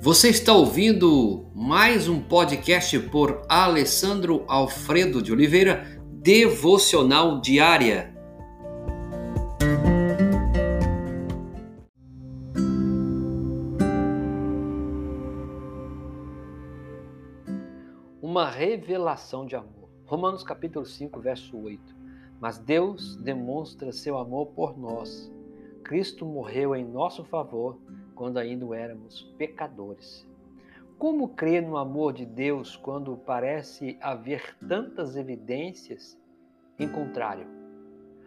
Você está ouvindo mais um podcast por Alessandro Alfredo de Oliveira, Devocional Diária. Uma revelação de amor. Romanos capítulo 5, verso 8. Mas Deus demonstra seu amor por nós. Cristo morreu em nosso favor quando ainda éramos pecadores. Como crer no amor de Deus quando parece haver tantas evidências em contrário?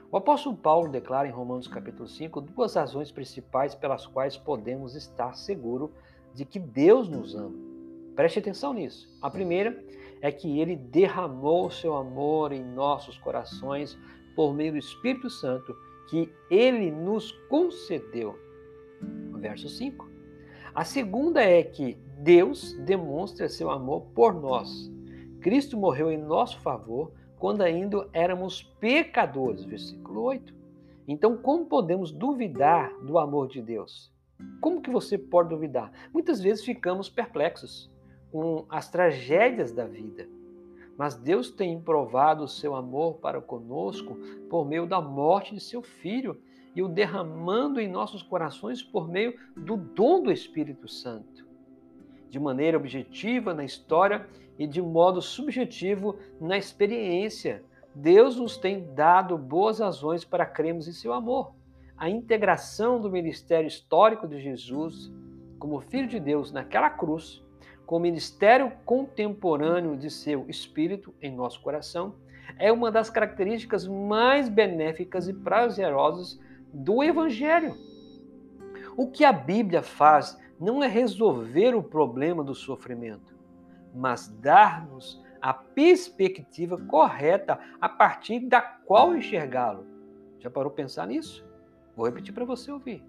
O apóstolo Paulo declara em Romanos capítulo 5 duas razões principais pelas quais podemos estar seguros de que Deus nos ama. Preste atenção nisso. A primeira é que ele derramou seu amor em nossos corações por meio do Espírito Santo que ele nos concedeu verso 5. A segunda é que Deus demonstra seu amor por nós. Cristo morreu em nosso favor quando ainda éramos pecadores, versículo 8. Então, como podemos duvidar do amor de Deus? Como que você pode duvidar? Muitas vezes ficamos perplexos com as tragédias da vida. Mas Deus tem provado o seu amor para conosco por meio da morte de seu filho e o derramando em nossos corações por meio do dom do Espírito Santo. De maneira objetiva na história e de modo subjetivo na experiência, Deus nos tem dado boas razões para crermos em seu amor. A integração do ministério histórico de Jesus como Filho de Deus naquela cruz, com o ministério contemporâneo de seu Espírito em nosso coração, é uma das características mais benéficas e prazerosas do Evangelho. O que a Bíblia faz não é resolver o problema do sofrimento, mas dar-nos a perspectiva correta a partir da qual enxergá-lo. Já parou pensar nisso? Vou repetir para você ouvir.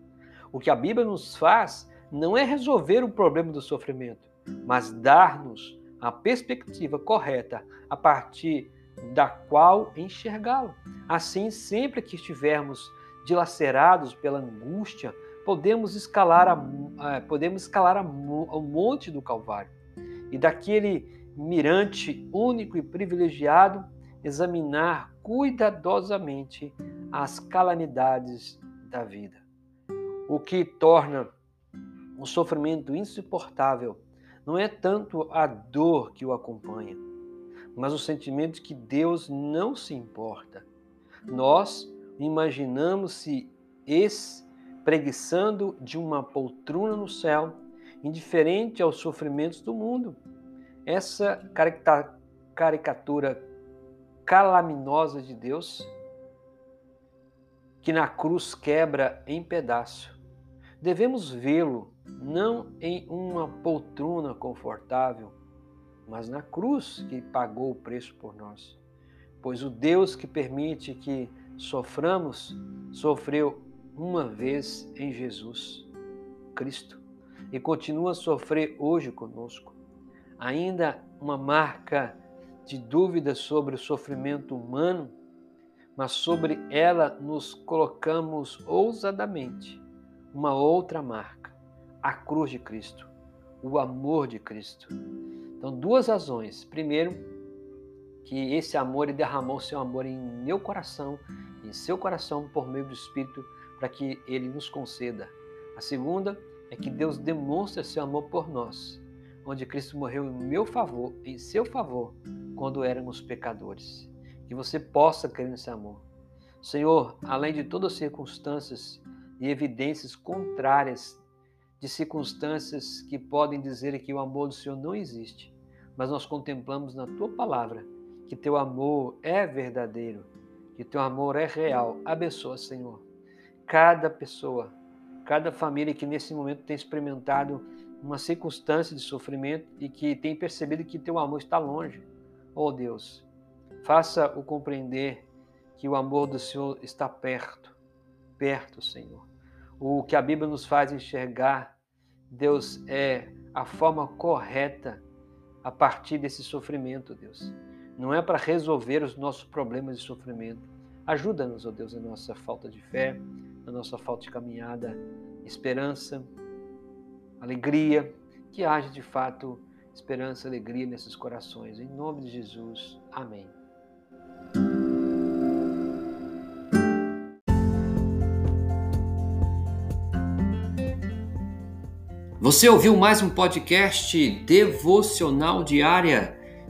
O que a Bíblia nos faz não é resolver o problema do sofrimento, mas dar-nos a perspectiva correta a partir da qual enxergá-lo. Assim, sempre que estivermos dilacerados pela angústia, podemos escalar, a, podemos escalar a, ao monte do Calvário e daquele mirante único e privilegiado examinar cuidadosamente as calamidades da vida. O que torna o sofrimento insuportável não é tanto a dor que o acompanha, mas o sentimento de que Deus não se importa. Nós imaginamos-se espreguiçando de uma poltrona no céu, indiferente aos sofrimentos do mundo. Essa caricatura calaminosa de Deus, que na cruz quebra em pedaço. Devemos vê-lo não em uma poltrona confortável, mas na cruz que pagou o preço por nós. Pois o Deus que permite que soframos, sofreu uma vez em Jesus Cristo e continua a sofrer hoje conosco. Ainda uma marca de dúvida sobre o sofrimento humano, mas sobre ela nos colocamos ousadamente uma outra marca, a cruz de Cristo, o amor de Cristo. Então, duas razões. Primeiro, que esse amor ele derramou seu amor em meu coração, em seu coração por meio do Espírito, para que ele nos conceda. A segunda é que Deus demonstra seu amor por nós, onde Cristo morreu em meu favor, em seu favor, quando éramos pecadores. Que você possa crer nesse amor. Senhor, além de todas as circunstâncias e evidências contrárias de circunstâncias que podem dizer que o amor do Senhor não existe, mas nós contemplamos na tua palavra que teu amor é verdadeiro, que teu amor é real. Abençoa, Senhor, cada pessoa, cada família que nesse momento tem experimentado uma circunstância de sofrimento e que tem percebido que teu amor está longe. Oh Deus, faça-o compreender que o amor do Senhor está perto, perto, Senhor. O que a Bíblia nos faz enxergar, Deus, é a forma correta a partir desse sofrimento, Deus não é para resolver os nossos problemas de sofrimento. Ajuda-nos, ó oh Deus, na nossa falta de fé, na nossa falta de caminhada, esperança, alegria, que haja de fato esperança, alegria nesses corações. Em nome de Jesus. Amém. Você ouviu mais um podcast devocional diária?